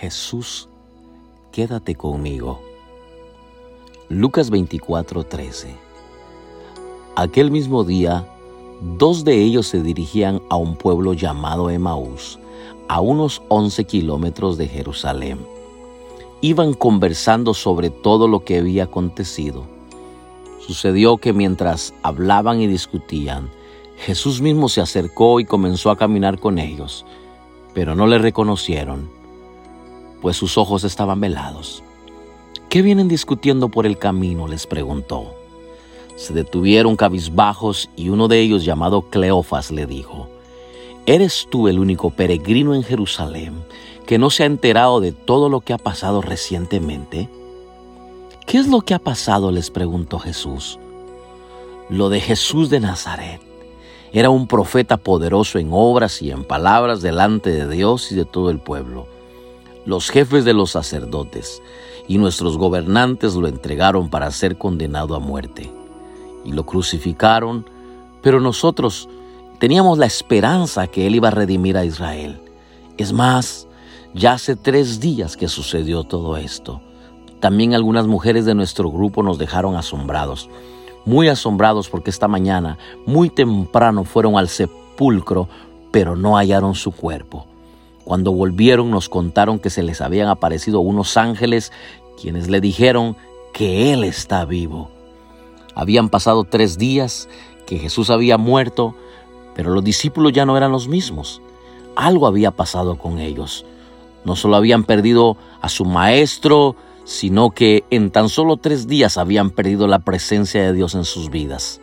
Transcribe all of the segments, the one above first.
Jesús, quédate conmigo. Lucas 24:13 Aquel mismo día, dos de ellos se dirigían a un pueblo llamado Emaús, a unos 11 kilómetros de Jerusalén. Iban conversando sobre todo lo que había acontecido. Sucedió que mientras hablaban y discutían, Jesús mismo se acercó y comenzó a caminar con ellos, pero no le reconocieron, pues sus ojos estaban velados. ¿Qué vienen discutiendo por el camino? les preguntó. Se detuvieron cabizbajos y uno de ellos, llamado Cleofas, le dijo, ¿Eres tú el único peregrino en Jerusalén que no se ha enterado de todo lo que ha pasado recientemente? ¿Qué es lo que ha pasado? les preguntó Jesús. Lo de Jesús de Nazaret. Era un profeta poderoso en obras y en palabras delante de Dios y de todo el pueblo. Los jefes de los sacerdotes y nuestros gobernantes lo entregaron para ser condenado a muerte y lo crucificaron, pero nosotros teníamos la esperanza que Él iba a redimir a Israel. Es más, ya hace tres días que sucedió todo esto. También algunas mujeres de nuestro grupo nos dejaron asombrados, muy asombrados porque esta mañana, muy temprano, fueron al sepulcro, pero no hallaron su cuerpo. Cuando volvieron nos contaron que se les habían aparecido unos ángeles quienes le dijeron que Él está vivo. Habían pasado tres días que Jesús había muerto, pero los discípulos ya no eran los mismos. Algo había pasado con ellos. No solo habían perdido a su maestro, sino que en tan solo tres días habían perdido la presencia de Dios en sus vidas.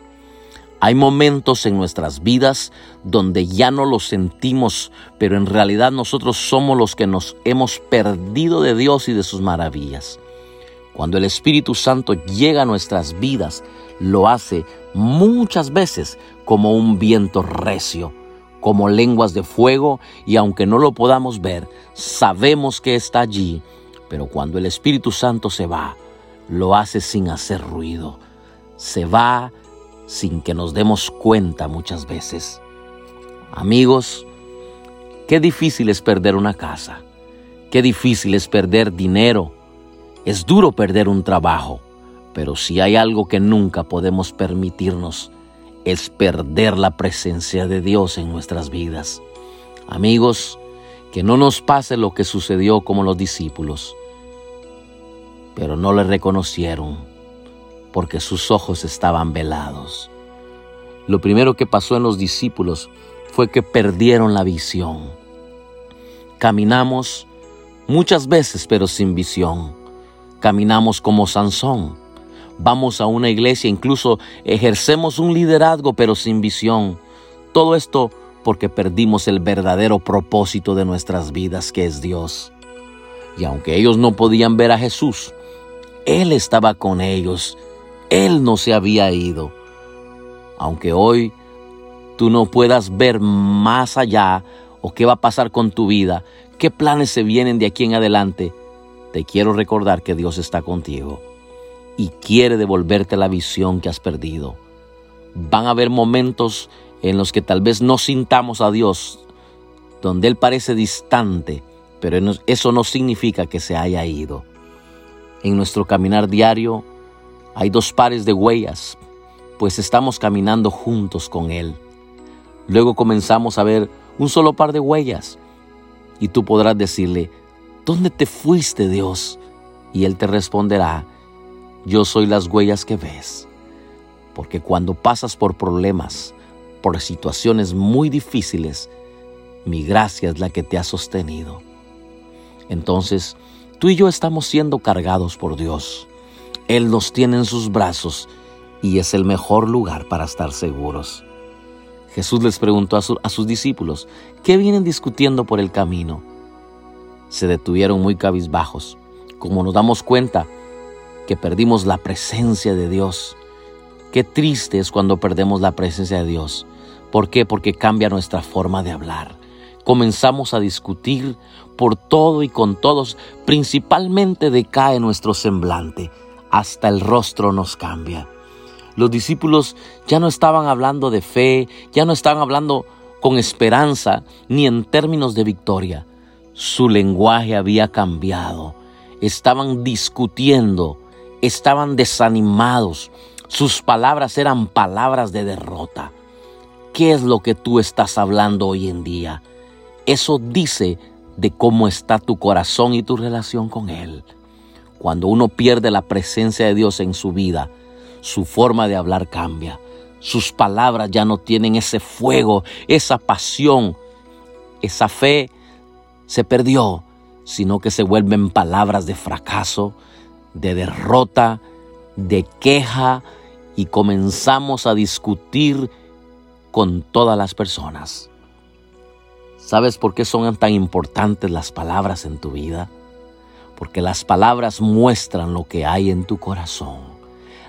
Hay momentos en nuestras vidas donde ya no lo sentimos, pero en realidad nosotros somos los que nos hemos perdido de Dios y de sus maravillas. Cuando el Espíritu Santo llega a nuestras vidas, lo hace muchas veces como un viento recio, como lenguas de fuego, y aunque no lo podamos ver, sabemos que está allí, pero cuando el Espíritu Santo se va, lo hace sin hacer ruido, se va sin que nos demos cuenta muchas veces. Amigos, qué difícil es perder una casa, qué difícil es perder dinero, es duro perder un trabajo, pero si hay algo que nunca podemos permitirnos, es perder la presencia de Dios en nuestras vidas. Amigos, que no nos pase lo que sucedió como los discípulos, pero no le reconocieron porque sus ojos estaban velados. Lo primero que pasó en los discípulos fue que perdieron la visión. Caminamos muchas veces pero sin visión. Caminamos como Sansón vamos a una iglesia, incluso ejercemos un liderazgo pero sin visión. Todo esto porque perdimos el verdadero propósito de nuestras vidas que es Dios. Y aunque ellos no podían ver a Jesús, Él estaba con ellos, Él no se había ido. Aunque hoy tú no puedas ver más allá o qué va a pasar con tu vida, qué planes se vienen de aquí en adelante, te quiero recordar que Dios está contigo y quiere devolverte la visión que has perdido. Van a haber momentos en los que tal vez no sintamos a Dios, donde Él parece distante, pero eso no significa que se haya ido. En nuestro caminar diario hay dos pares de huellas, pues estamos caminando juntos con Él. Luego comenzamos a ver un solo par de huellas y tú podrás decirle, ¿dónde te fuiste Dios? Y Él te responderá, yo soy las huellas que ves. Porque cuando pasas por problemas, por situaciones muy difíciles, mi gracia es la que te ha sostenido. Entonces, tú y yo estamos siendo cargados por Dios. Él nos tiene en sus brazos y es el mejor lugar para estar seguros. Jesús les preguntó a, a, sus discípulos, ¿qué vienen discutiendo por el camino? Se detuvieron muy cabizbajos. Como nos damos cuenta, que perdimos la presencia de Dios. Qué triste es cuando perdemos la presencia de Dios. ¿Por qué? Porque cambia nuestra forma de hablar. Comenzamos a discutir por todo y con todos. Principalmente decae nuestro semblante. Hasta el rostro nos cambia. Los discípulos ya no estaban hablando de fe, ya no estaban hablando con esperanza ni en términos de victoria. Su lenguaje había cambiado. Estaban discutiendo, estaban desanimados. Sus palabras eran palabras de derrota. ¿Qué es lo que tú estás hablando hoy en día? Eso dice de cómo está tu corazón y tu relación con Él. Cuando uno pierde la presencia de Dios en su vida, su forma de hablar cambia. Sus palabras ya no tienen ese fuego, esa pasión, esa fe se perdió, sino que se vuelven palabras de fracaso, de derrota, de queja y comenzamos a discutir con todas las personas. ¿Sabes por qué son tan importantes las palabras en tu vida? Porque las palabras muestran lo que hay en tu corazón.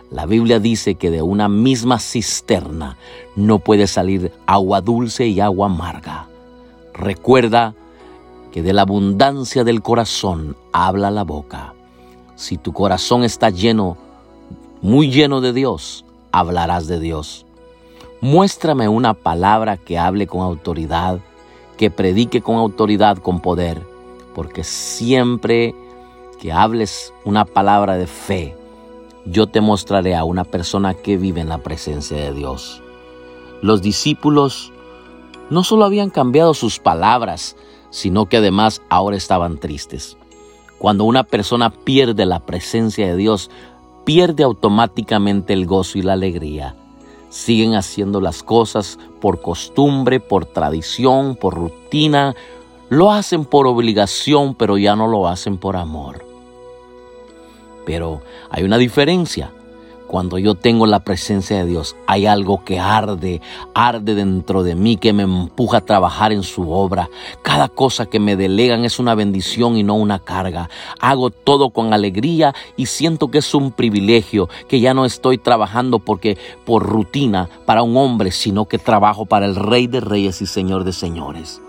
La Biblia dice que de una misma cisterna no puede salir agua dulce y agua amarga. Recuerda que de la abundancia del corazón habla la boca. Si tu corazón está lleno, muy lleno de Dios, hablarás de Dios. Muéstrame una palabra que hable con autoridad, que predique con autoridad, con poder, porque siempre que hables una palabra de fe, yo te mostraré a una persona que vive en la presencia de Dios. Los discípulos no solo habían cambiado sus palabras, sino que además ahora estaban tristes. Cuando una persona pierde la presencia de Dios, pierde automáticamente el gozo y la alegría. Siguen haciendo las cosas por costumbre, por tradición, por rutina. Lo hacen por obligación, pero ya no lo hacen por amor. Pero hay una diferencia. Cuando yo tengo la presencia de Dios, hay algo que arde, arde dentro de mí, que me empuja a trabajar en su obra. Cada cosa que me delegan es una bendición y no una carga. Hago todo con alegría y siento que es un privilegio, que ya no estoy trabajando porque por rutina para un hombre, sino que trabajo para el Rey de Reyes y Señor de Señores.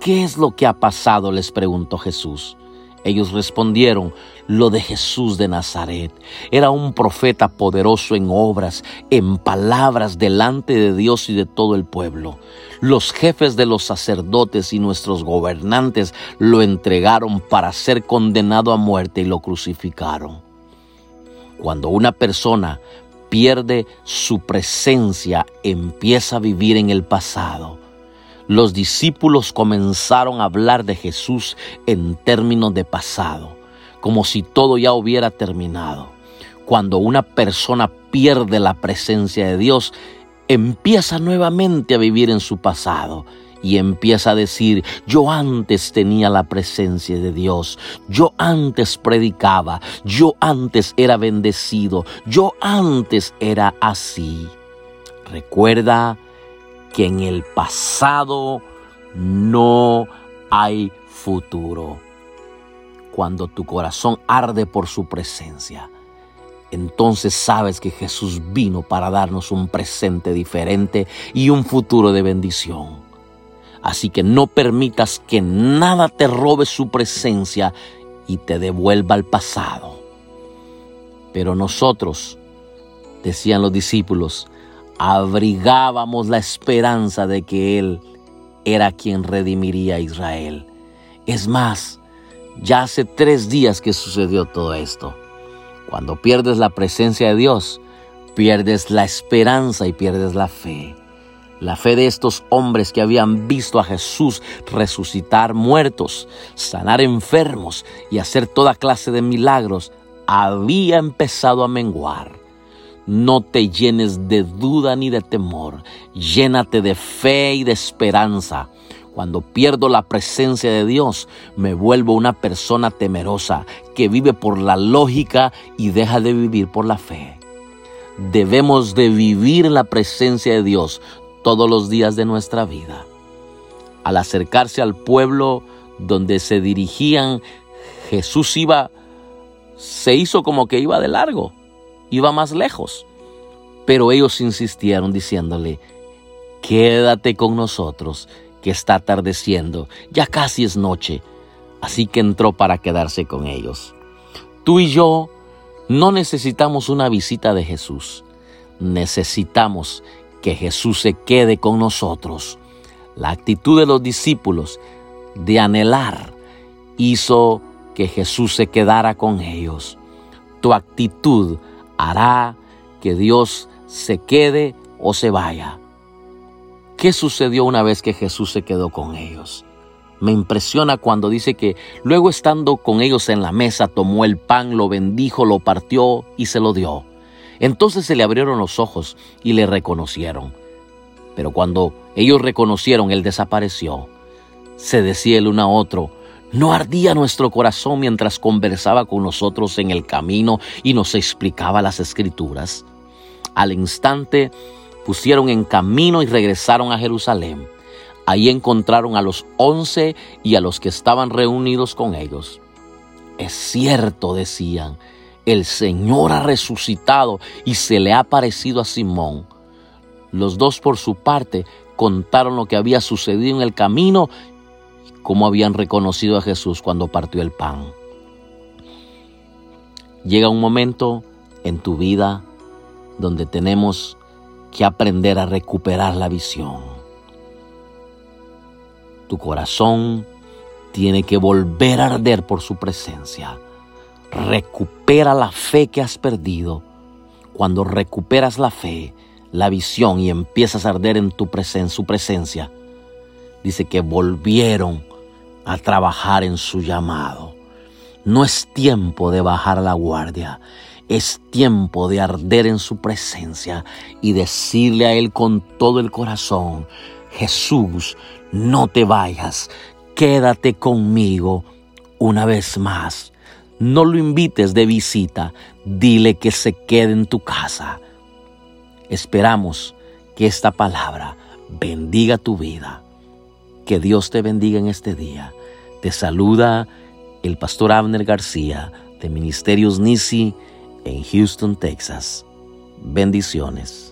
¿Qué es lo que ha pasado? les preguntó Jesús. Ellos respondieron, lo de Jesús de Nazaret. Era un profeta poderoso en obras, en palabras delante de Dios y de todo el pueblo. Los jefes de los sacerdotes y nuestros gobernantes lo entregaron para ser condenado a muerte y lo crucificaron. Cuando una persona pierde su presencia, empieza a vivir en el pasado los discípulos comenzaron a hablar de Jesús en términos de pasado, como si todo ya hubiera terminado. Cuando una persona pierde la presencia de Dios, empieza nuevamente a vivir en su pasado y empieza a decir, yo antes tenía la presencia de Dios, yo antes predicaba, yo antes era bendecido, yo antes era así. Recuerda que en el pasado no hay futuro. Cuando tu corazón arde por su presencia, entonces sabes que Jesús vino para darnos un presente diferente y un futuro de bendición. Así que no permitas que nada te robe su presencia y te devuelva al pasado. Pero nosotros, decían los discípulos, abrigábamos la esperanza de que Él era quien redimiría a Israel. Es más, ya hace tres días que sucedió todo esto. Cuando pierdes la presencia de Dios, pierdes la esperanza y pierdes la fe. La fe de estos hombres que habían visto a Jesús resucitar muertos, sanar enfermos y hacer toda clase de milagros había empezado a menguar. No te llenes de duda ni de temor, llénate de fe y de esperanza. Cuando pierdo la presencia de Dios, me vuelvo una persona temerosa que vive por la lógica y deja de vivir por la fe. Debemos de vivir la presencia de Dios todos los días de nuestra vida. Al acercarse al pueblo donde se dirigían, Jesús iba, se hizo como que iba de largo iba más lejos. Pero ellos insistieron diciéndole, quédate con nosotros, que está atardeciendo, ya casi es noche. Así que entró para quedarse con ellos. Tú y yo no necesitamos una visita de Jesús, necesitamos que Jesús se quede con nosotros. La actitud de los discípulos de anhelar hizo que Jesús se quedara con ellos. Tu actitud hará que Dios se quede o se vaya. ¿Qué sucedió una vez que Jesús se quedó con ellos? Me impresiona cuando dice que luego estando con ellos en la mesa tomó el pan, lo bendijo, lo partió y se lo dio. Entonces se le abrieron los ojos y le reconocieron. Pero cuando ellos reconocieron, él desapareció. Se decía el uno a otro, ¿no ardía nuestro corazón mientras conversaba con nosotros en el camino y nos explicaba las escrituras? Al instante pusieron en camino y regresaron a Jerusalén. Ahí encontraron a los once y a los que estaban reunidos con ellos. Es cierto, decían, el Señor ha resucitado y se le ha aparecido a Simón. Los dos por su parte contaron lo que había sucedido en el camino y cómo habían reconocido a Jesús cuando partió el pan. Llega un momento en tu vida donde tenemos que aprender a recuperar la visión. Tu corazón tiene que volver a arder por su presencia. Recupera la fe que has perdido. Cuando recuperas la fe, la visión y empiezas a arder en tu su presencia, dice que volvieron a trabajar en su llamado. No es tiempo de bajar la guardia. Es tiempo de arder en su presencia y decirle a Él con todo el corazón, Jesús, no te vayas, quédate conmigo una vez más. No lo invites de visita, dile que se quede en tu casa. Esperamos que esta palabra bendiga tu vida. Que Dios te bendiga en este día. Te saluda el pastor Abner García de Ministerios Nisi en Houston, Texas. Bendiciones.